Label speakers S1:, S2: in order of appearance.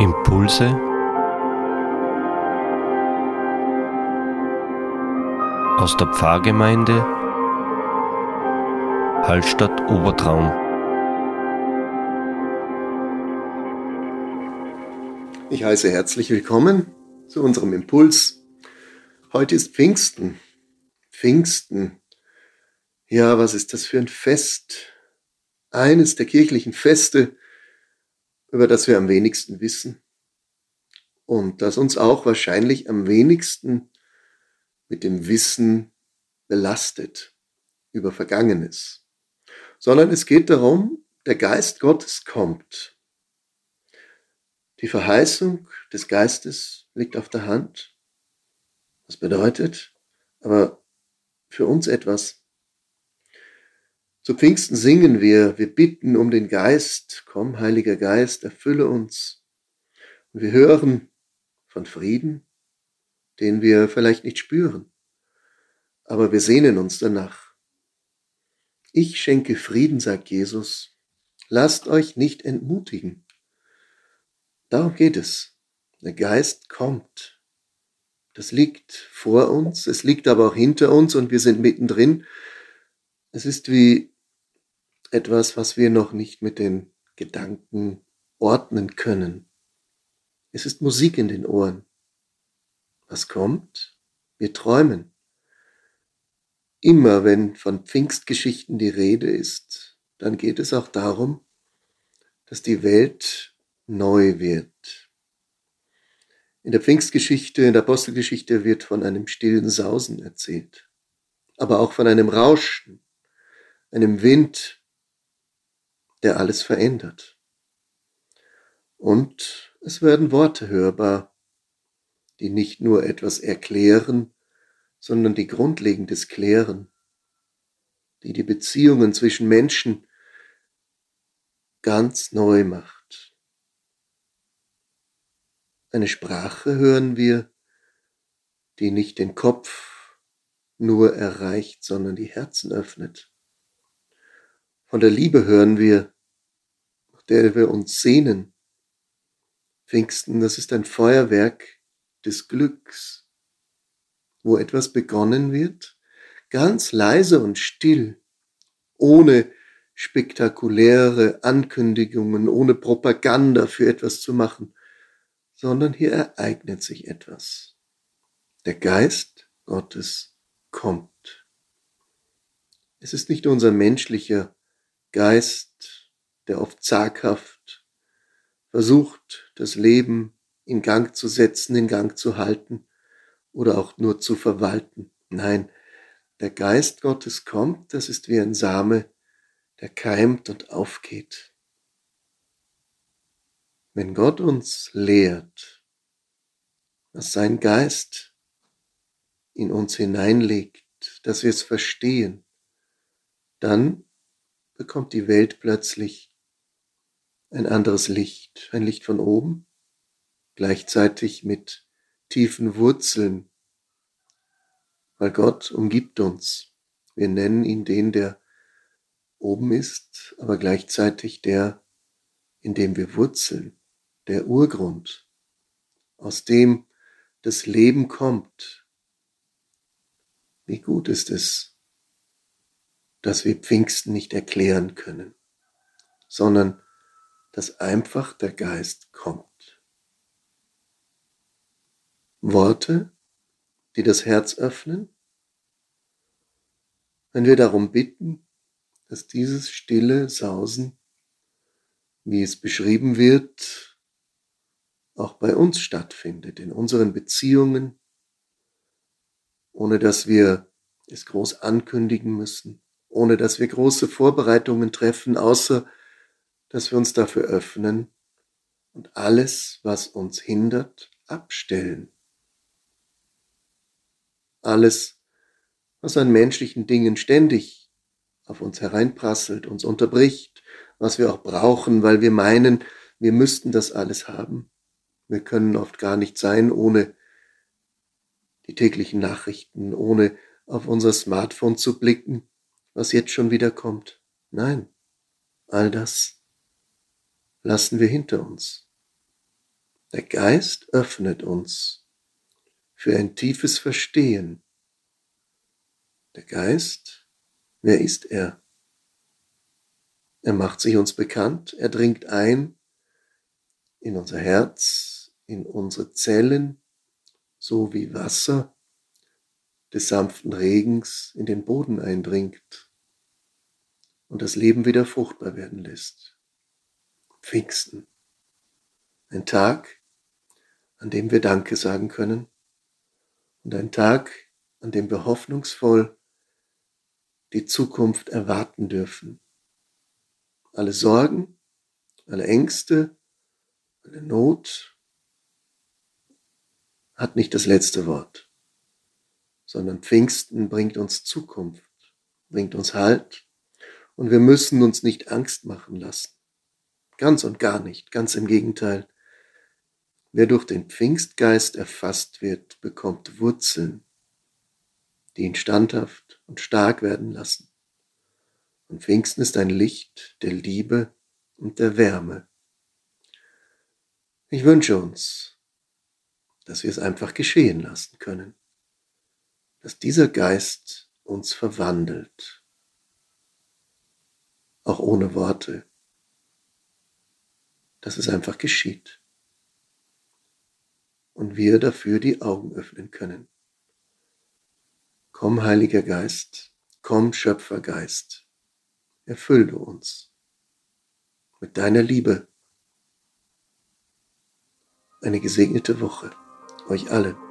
S1: Impulse aus der Pfarrgemeinde Hallstatt Obertraum.
S2: Ich heiße herzlich willkommen zu unserem Impuls. Heute ist Pfingsten. Pfingsten. Ja, was ist das für ein Fest? Eines der kirchlichen Feste, über das wir am wenigsten wissen und das uns auch wahrscheinlich am wenigsten mit dem Wissen belastet über Vergangenes, sondern es geht darum, der Geist Gottes kommt. Die Verheißung des Geistes liegt auf der Hand. Das bedeutet aber für uns etwas zu Pfingsten singen wir, wir bitten um den Geist, komm, Heiliger Geist, erfülle uns. Und wir hören von Frieden, den wir vielleicht nicht spüren, aber wir sehnen uns danach. Ich schenke Frieden, sagt Jesus, lasst euch nicht entmutigen. Darum geht es. Der Geist kommt. Das liegt vor uns, es liegt aber auch hinter uns und wir sind mittendrin. Es ist wie etwas, was wir noch nicht mit den Gedanken ordnen können. Es ist Musik in den Ohren. Was kommt? Wir träumen. Immer wenn von Pfingstgeschichten die Rede ist, dann geht es auch darum, dass die Welt neu wird. In der Pfingstgeschichte, in der Apostelgeschichte wird von einem stillen Sausen erzählt, aber auch von einem Rauschen, einem Wind, der alles verändert. Und es werden Worte hörbar, die nicht nur etwas erklären, sondern die Grundlegendes klären, die die Beziehungen zwischen Menschen ganz neu macht. Eine Sprache hören wir, die nicht den Kopf nur erreicht, sondern die Herzen öffnet. Von der Liebe hören wir, nach der wir uns sehnen. Pfingsten, das ist ein Feuerwerk des Glücks, wo etwas begonnen wird, ganz leise und still, ohne spektakuläre Ankündigungen, ohne Propaganda für etwas zu machen, sondern hier ereignet sich etwas. Der Geist Gottes kommt. Es ist nicht unser menschlicher Geist, der oft zaghaft versucht, das Leben in Gang zu setzen, in Gang zu halten oder auch nur zu verwalten. Nein, der Geist Gottes kommt, das ist wie ein Same, der keimt und aufgeht. Wenn Gott uns lehrt, was sein Geist in uns hineinlegt, dass wir es verstehen, dann bekommt die Welt plötzlich ein anderes Licht, ein Licht von oben, gleichzeitig mit tiefen Wurzeln, weil Gott umgibt uns. Wir nennen ihn den, der oben ist, aber gleichzeitig der, in dem wir wurzeln, der Urgrund, aus dem das Leben kommt. Wie gut ist es, dass wir Pfingsten nicht erklären können, sondern dass einfach der Geist kommt. Worte, die das Herz öffnen, wenn wir darum bitten, dass dieses stille Sausen, wie es beschrieben wird, auch bei uns stattfindet, in unseren Beziehungen, ohne dass wir es groß ankündigen müssen, ohne dass wir große Vorbereitungen treffen, außer dass wir uns dafür öffnen und alles, was uns hindert, abstellen. Alles, was an menschlichen Dingen ständig auf uns hereinprasselt, uns unterbricht, was wir auch brauchen, weil wir meinen, wir müssten das alles haben. Wir können oft gar nicht sein ohne die täglichen Nachrichten, ohne auf unser Smartphone zu blicken, was jetzt schon wieder kommt. Nein, all das lassen wir hinter uns. Der Geist öffnet uns für ein tiefes Verstehen. Der Geist, wer ist er? Er macht sich uns bekannt, er dringt ein in unser Herz, in unsere Zellen, so wie Wasser des sanften Regens in den Boden eindringt und das Leben wieder fruchtbar werden lässt. Pfingsten. Ein Tag, an dem wir Danke sagen können und ein Tag, an dem wir hoffnungsvoll die Zukunft erwarten dürfen. Alle Sorgen, alle Ängste, alle Not hat nicht das letzte Wort, sondern Pfingsten bringt uns Zukunft, bringt uns Halt und wir müssen uns nicht Angst machen lassen. Ganz und gar nicht, ganz im Gegenteil. Wer durch den Pfingstgeist erfasst wird, bekommt Wurzeln, die ihn standhaft und stark werden lassen. Und Pfingsten ist ein Licht der Liebe und der Wärme. Ich wünsche uns, dass wir es einfach geschehen lassen können, dass dieser Geist uns verwandelt, auch ohne Worte, dass es einfach geschieht und wir dafür die Augen öffnen können. Komm, Heiliger Geist, komm, Schöpfergeist, erfülle uns mit deiner Liebe. Eine gesegnete Woche euch allen.